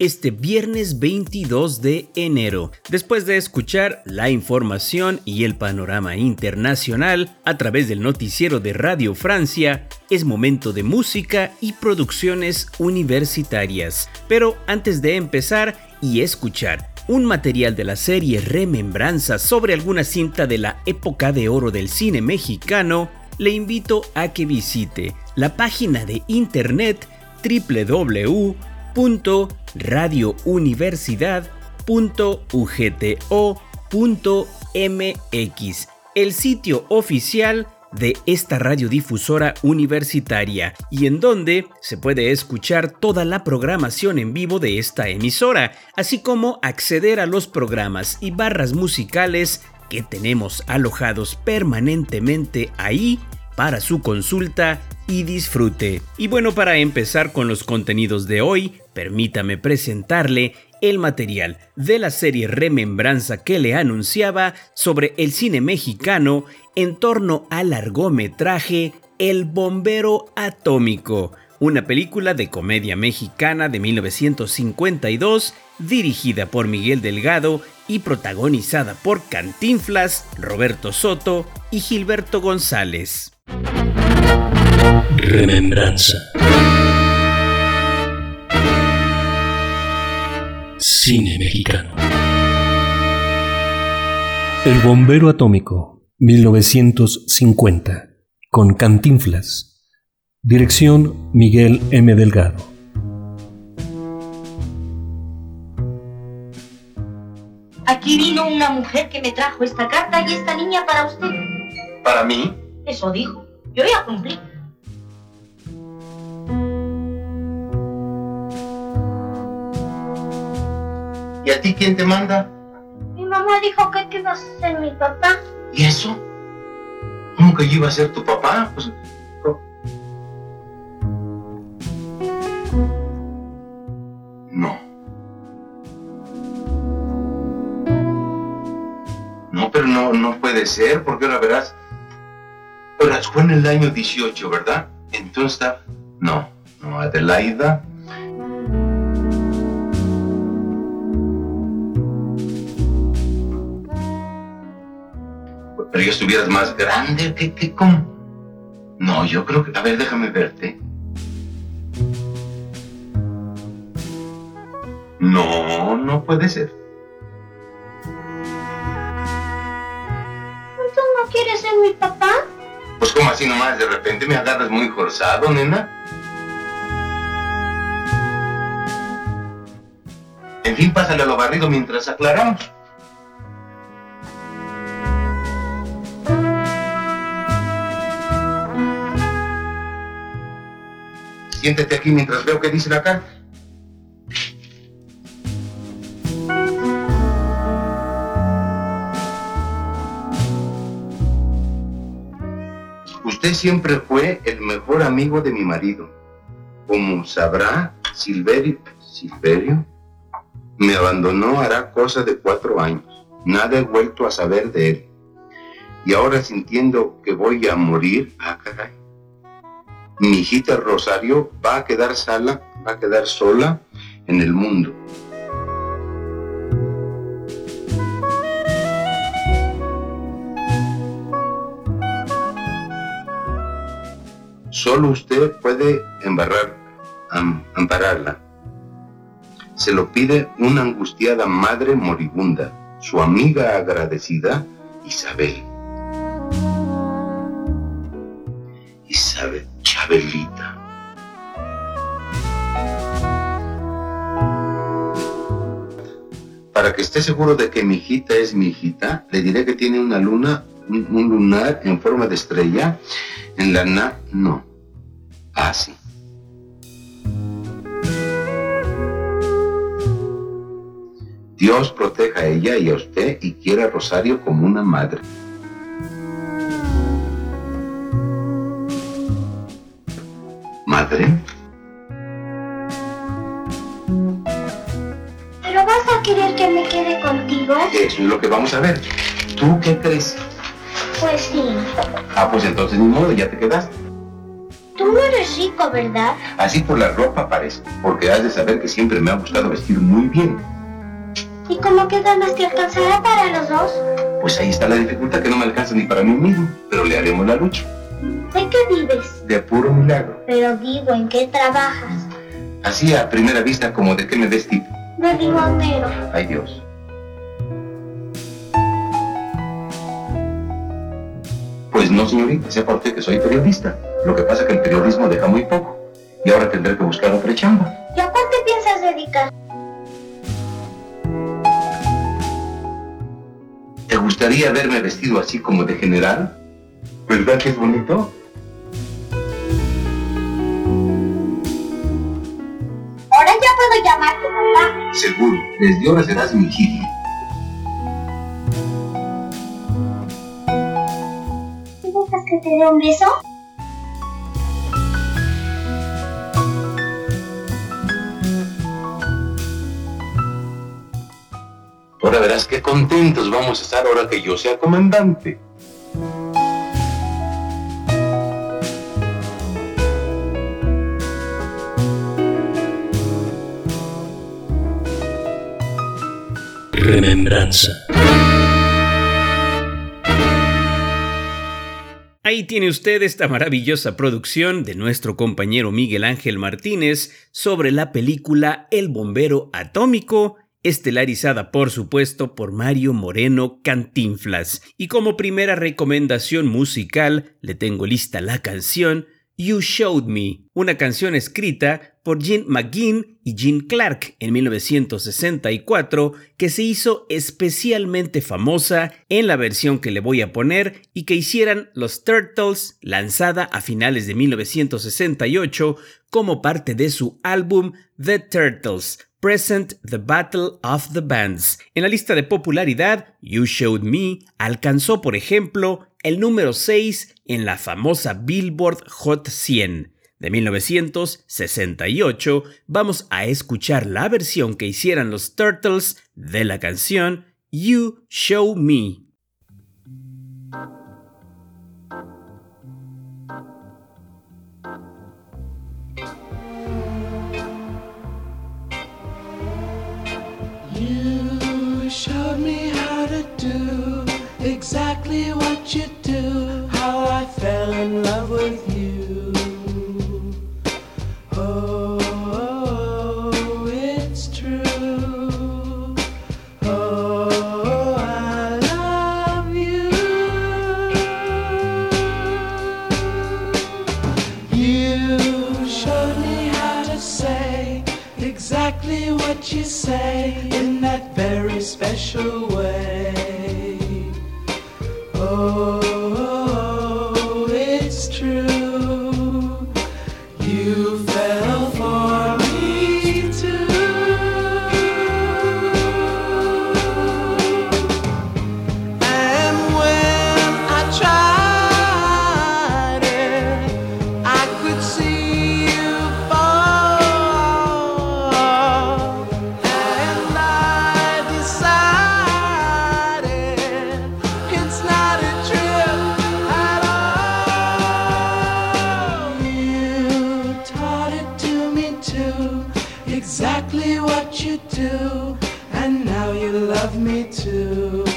este viernes 22 de enero. Después de escuchar la información y el panorama internacional a través del noticiero de Radio Francia, es momento de música y producciones universitarias. Pero antes de empezar y escuchar un material de la serie Remembranza sobre alguna cinta de la época de oro del cine mexicano, le invito a que visite la página de internet www radiouniversidad.ugto.mx, el sitio oficial de esta radiodifusora universitaria y en donde se puede escuchar toda la programación en vivo de esta emisora, así como acceder a los programas y barras musicales que tenemos alojados permanentemente ahí para su consulta y disfrute. Y bueno, para empezar con los contenidos de hoy, permítame presentarle el material de la serie Remembranza que le anunciaba sobre el cine mexicano en torno al largometraje El Bombero Atómico, una película de comedia mexicana de 1952 dirigida por Miguel Delgado y protagonizada por Cantinflas, Roberto Soto y Gilberto González. Remembranza. Cine mexicano. El bombero atómico, 1950, con Cantinflas. Dirección Miguel M. Delgado. Aquí vino una mujer que me trajo esta carta y esta niña para usted. ¿Para mí? Eso dijo. Yo ya cumplí. ¿Y a ti quién te manda? Mi mamá dijo que iba a ser mi papá. ¿Y eso? ¿Cómo que yo iba a ser tu papá? Pues, no. No, pero no, no puede ser, porque ahora verás. Fue en el año 18, ¿verdad? Entonces. No, no, Adelaida pero yo estuvieras más grande, ¿qué, qué, cómo? No, yo creo que, a ver, déjame verte. No, no puede ser. ¿Tú no quieres ser mi papá? Pues como así nomás, de repente me agarras muy forzado, nena. En fin, pásale a lo barrido mientras aclaramos. Siéntete aquí mientras veo qué dice la carta. Siempre fue el mejor amigo de mi marido. Como sabrá, Silverio, Silverio me abandonó hará cosa de cuatro años. Nada he vuelto a saber de él. Y ahora sintiendo que voy a morir, ah, caray mi hijita Rosario va a quedar sola, va a quedar sola en el mundo. Solo usted puede embarrar, ampararla. Se lo pide una angustiada madre moribunda, su amiga agradecida, Isabel. Isabel. Chabelita. Para que esté seguro de que mi hijita es mi hijita, le diré que tiene una luna, un, lunar en forma de estrella en la na... No así. Dios proteja a ella y a usted y quiere a Rosario como una madre. ¿Madre? ¿Pero vas a querer que me quede contigo? Eso es lo que vamos a ver. ¿Tú qué crees? Pues sí. Ah, pues entonces ni modo, ya te quedaste. Tú no eres rico, ¿verdad? Así por la ropa parece, porque has de saber que siempre me ha gustado vestir muy bien. ¿Y cómo que ganas te alcanzará para los dos? Pues ahí está la dificultad que no me alcanza ni para mí mismo, pero le haremos la lucha. ¿De qué vives? De puro milagro. Pero digo, ¿en qué trabajas? Así a primera vista como de qué me ves tipo. De limondero. Ay Dios. Pues no, señorita, sepa usted que soy periodista. Lo que pasa es que el periodismo deja muy poco. Y ahora tendré que buscar otra chamba. ¿Y a cuál te piensas dedicar? ¿Te gustaría verme vestido así como de general? ¿Verdad que es bonito? Ahora ya puedo llamarte papá. Seguro, desde ahora serás mi. ¿Te dejas que te dé un beso? Ahora verás qué contentos vamos a estar ahora que yo sea comandante. Remembranza. Ahí tiene usted esta maravillosa producción de nuestro compañero Miguel Ángel Martínez sobre la película El bombero atómico, estelarizada por supuesto por Mario Moreno Cantinflas. Y como primera recomendación musical le tengo lista la canción You Showed Me, una canción escrita por Gene McGinn y Gene Clark en 1964 que se hizo especialmente famosa en la versión que le voy a poner y que hicieran los Turtles lanzada a finales de 1968 como parte de su álbum The Turtles. Present the Battle of the Bands. En la lista de popularidad, You Showed Me alcanzó, por ejemplo, el número 6 en la famosa Billboard Hot 100. De 1968 vamos a escuchar la versión que hicieran los Turtles de la canción You Show Me. Love me too.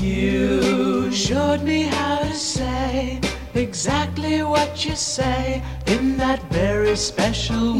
You. Showed me how to say exactly what you say in that very special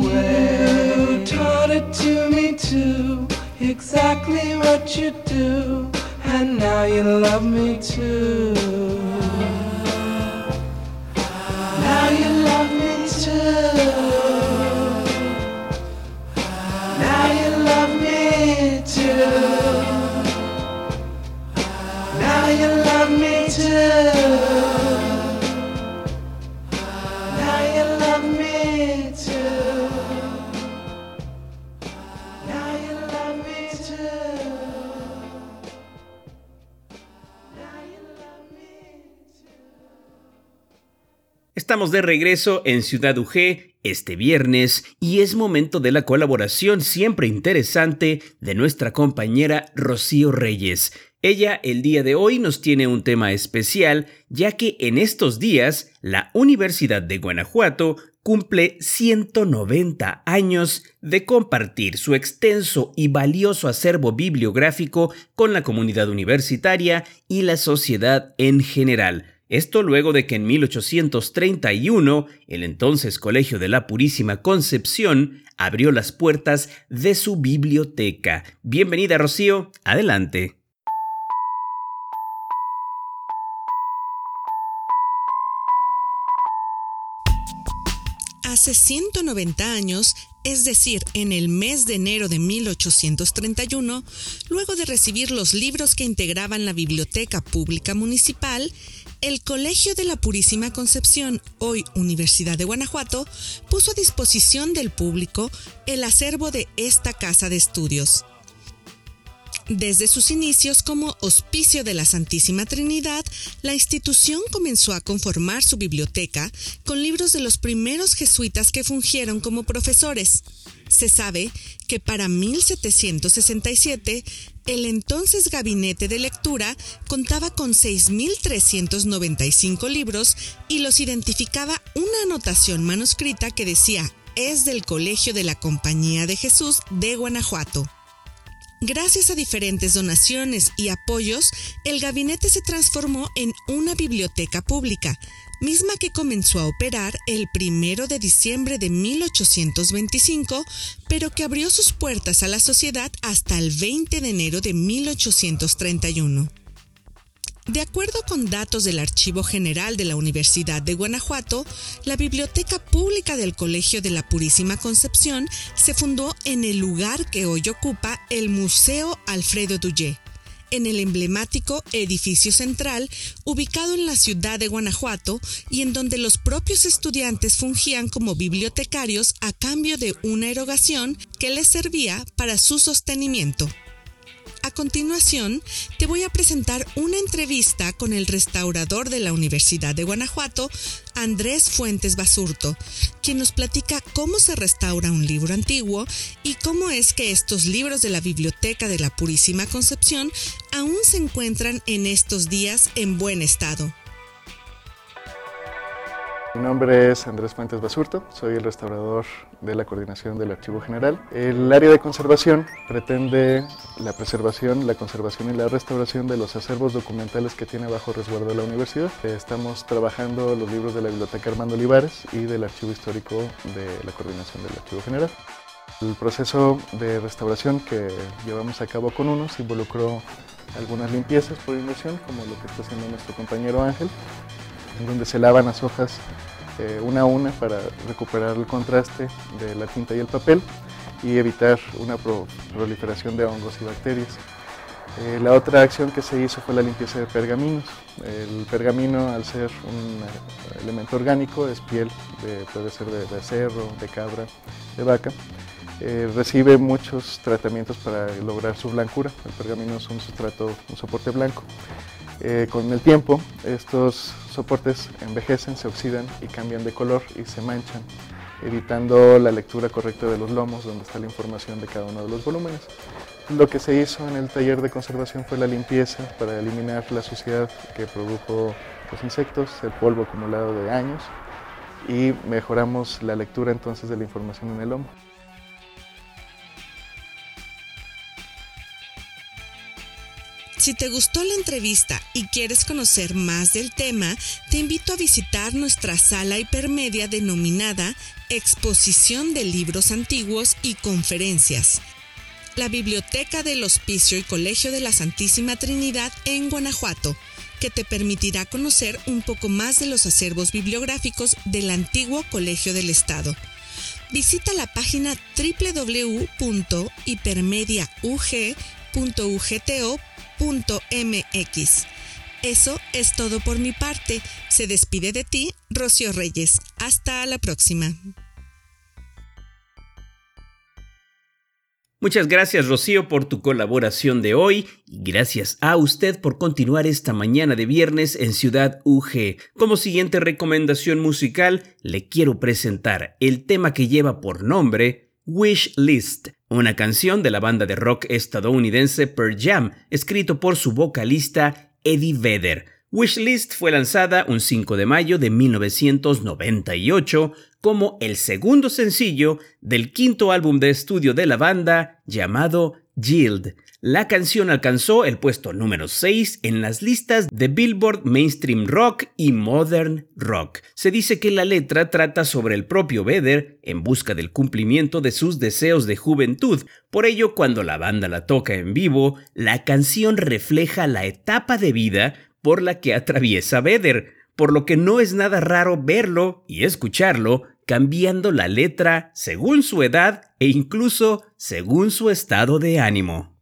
Estamos de regreso en Ciudad UG este viernes y es momento de la colaboración siempre interesante de nuestra compañera Rocío Reyes. Ella el día de hoy nos tiene un tema especial ya que en estos días la Universidad de Guanajuato cumple 190 años de compartir su extenso y valioso acervo bibliográfico con la comunidad universitaria y la sociedad en general. Esto luego de que en 1831 el entonces Colegio de la Purísima Concepción abrió las puertas de su biblioteca. Bienvenida Rocío, adelante. Hace 190 años, es decir, en el mes de enero de 1831, luego de recibir los libros que integraban la Biblioteca Pública Municipal, el Colegio de la Purísima Concepción, hoy Universidad de Guanajuato, puso a disposición del público el acervo de esta casa de estudios. Desde sus inicios como Hospicio de la Santísima Trinidad, la institución comenzó a conformar su biblioteca con libros de los primeros jesuitas que fungieron como profesores. Se sabe que para 1767 el entonces gabinete de lectura contaba con 6.395 libros y los identificaba una anotación manuscrita que decía es del Colegio de la Compañía de Jesús de Guanajuato. Gracias a diferentes donaciones y apoyos, el gabinete se transformó en una biblioteca pública, misma que comenzó a operar el primero de diciembre de 1825, pero que abrió sus puertas a la sociedad hasta el 20 de enero de 1831. De acuerdo con datos del Archivo General de la Universidad de Guanajuato, la Biblioteca Pública del Colegio de la Purísima Concepción se fundó en el lugar que hoy ocupa el Museo Alfredo Duyé, en el emblemático edificio central ubicado en la ciudad de Guanajuato y en donde los propios estudiantes fungían como bibliotecarios a cambio de una erogación que les servía para su sostenimiento. A continuación, te voy a presentar una entrevista con el restaurador de la Universidad de Guanajuato, Andrés Fuentes Basurto, quien nos platica cómo se restaura un libro antiguo y cómo es que estos libros de la Biblioteca de la Purísima Concepción aún se encuentran en estos días en buen estado. Mi nombre es Andrés Fuentes Basurto, soy el restaurador de la Coordinación del Archivo General. El área de conservación pretende la preservación, la conservación y la restauración de los acervos documentales que tiene bajo resguardo la universidad. Estamos trabajando los libros de la Biblioteca Armando Olivares y del Archivo Histórico de la Coordinación del Archivo General. El proceso de restauración que llevamos a cabo con unos involucró algunas limpiezas por inmersión, como lo que está haciendo nuestro compañero Ángel, en donde se lavan las hojas eh, una a una para recuperar el contraste de la tinta y el papel y evitar una pro proliferación de hongos y bacterias. Eh, la otra acción que se hizo fue la limpieza de pergaminos. El pergamino, al ser un elemento orgánico, es piel, de, puede ser de, de, cerro, de cabra, de vaca. Eh, recibe muchos tratamientos para lograr su blancura. El pergamino es un sustrato, un soporte blanco. Eh, con el tiempo estos soportes envejecen, se oxidan y cambian de color y se manchan, evitando la lectura correcta de los lomos donde está la información de cada uno de los volúmenes. Lo que se hizo en el taller de conservación fue la limpieza para eliminar la suciedad que produjo los insectos, el polvo acumulado de años y mejoramos la lectura entonces de la información en el lomo. Si te gustó la entrevista y quieres conocer más del tema, te invito a visitar nuestra sala hipermedia denominada Exposición de Libros Antiguos y Conferencias. La Biblioteca del Hospicio y Colegio de la Santísima Trinidad en Guanajuato, que te permitirá conocer un poco más de los acervos bibliográficos del antiguo Colegio del Estado. Visita la página www.hipermediaug.ugto.com mx Eso es todo por mi parte. Se despide de ti, Rocío Reyes. Hasta la próxima. Muchas gracias Rocío por tu colaboración de hoy y gracias a usted por continuar esta mañana de viernes en Ciudad UG. Como siguiente recomendación musical, le quiero presentar el tema que lleva por nombre Wish List una canción de la banda de rock estadounidense Pearl Jam, escrito por su vocalista Eddie Vedder. Wishlist fue lanzada un 5 de mayo de 1998 como el segundo sencillo del quinto álbum de estudio de la banda llamado Yield. La canción alcanzó el puesto número 6 en las listas de Billboard Mainstream Rock y Modern Rock. Se dice que la letra trata sobre el propio Vedder en busca del cumplimiento de sus deseos de juventud. Por ello, cuando la banda la toca en vivo, la canción refleja la etapa de vida por la que atraviesa Vedder, por lo que no es nada raro verlo y escucharlo cambiando la letra según su edad e incluso según su estado de ánimo.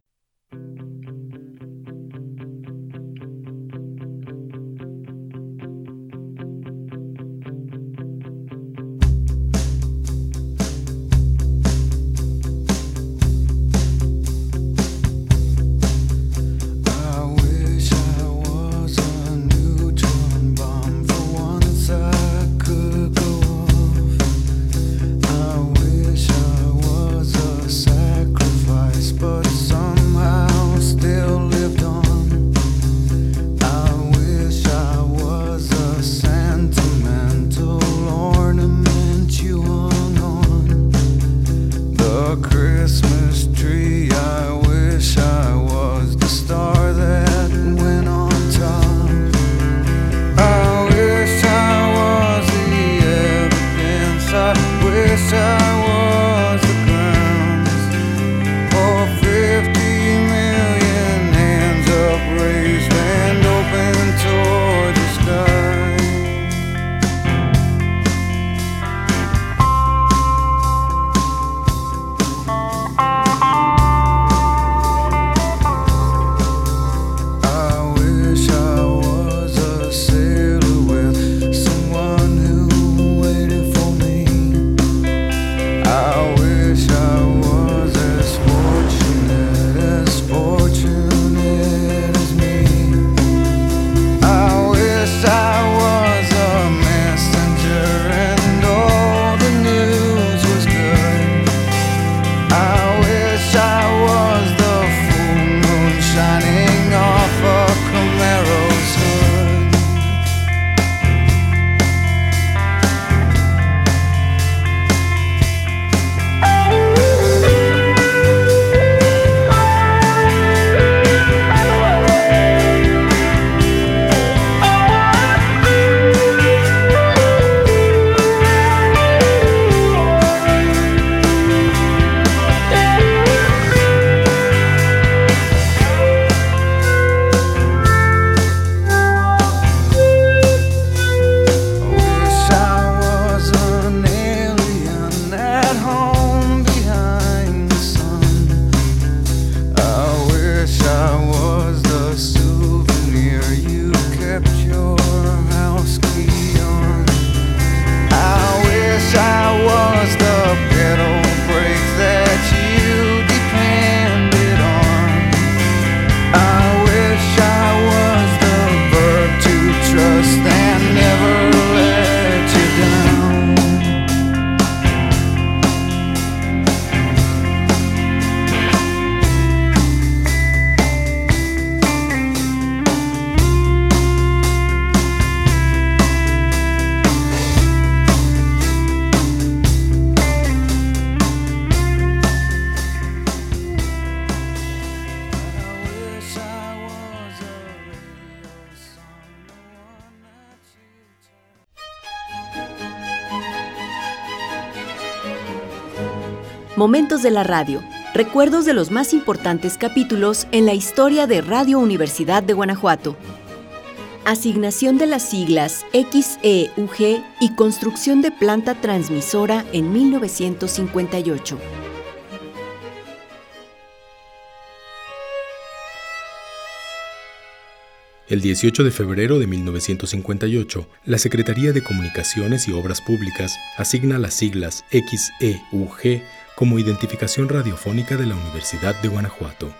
Momentos de la radio. Recuerdos de los más importantes capítulos en la historia de Radio Universidad de Guanajuato. Asignación de las siglas XEUG y construcción de planta transmisora en 1958. El 18 de febrero de 1958, la Secretaría de Comunicaciones y Obras Públicas asigna las siglas XEUG como identificación radiofónica de la Universidad de Guanajuato.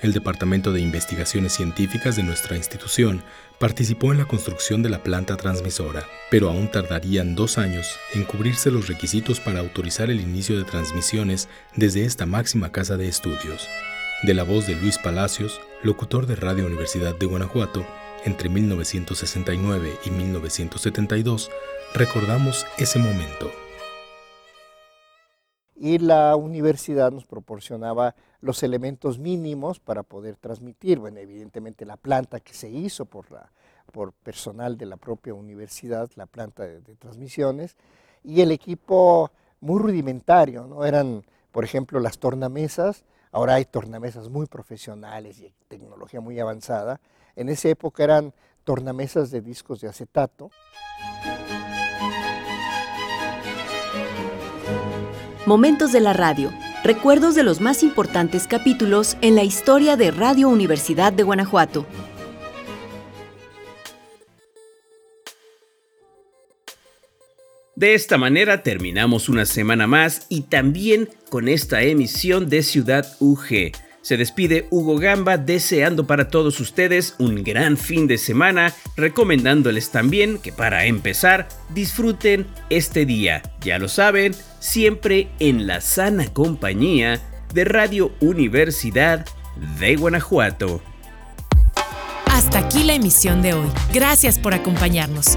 El Departamento de Investigaciones Científicas de nuestra institución participó en la construcción de la planta transmisora, pero aún tardarían dos años en cubrirse los requisitos para autorizar el inicio de transmisiones desde esta máxima casa de estudios de la voz de Luis Palacios, locutor de Radio Universidad de Guanajuato, entre 1969 y 1972, recordamos ese momento. Y la universidad nos proporcionaba los elementos mínimos para poder transmitir. Bueno, evidentemente la planta que se hizo por, la, por personal de la propia universidad, la planta de, de transmisiones, y el equipo muy rudimentario, ¿no? Eran, por ejemplo, las tornamesas, Ahora hay tornamesas muy profesionales y tecnología muy avanzada. En esa época eran tornamesas de discos de acetato. Momentos de la radio. Recuerdos de los más importantes capítulos en la historia de Radio Universidad de Guanajuato. De esta manera terminamos una semana más y también con esta emisión de Ciudad UG. Se despide Hugo Gamba deseando para todos ustedes un gran fin de semana, recomendándoles también que para empezar disfruten este día, ya lo saben, siempre en la sana compañía de Radio Universidad de Guanajuato. Hasta aquí la emisión de hoy. Gracias por acompañarnos.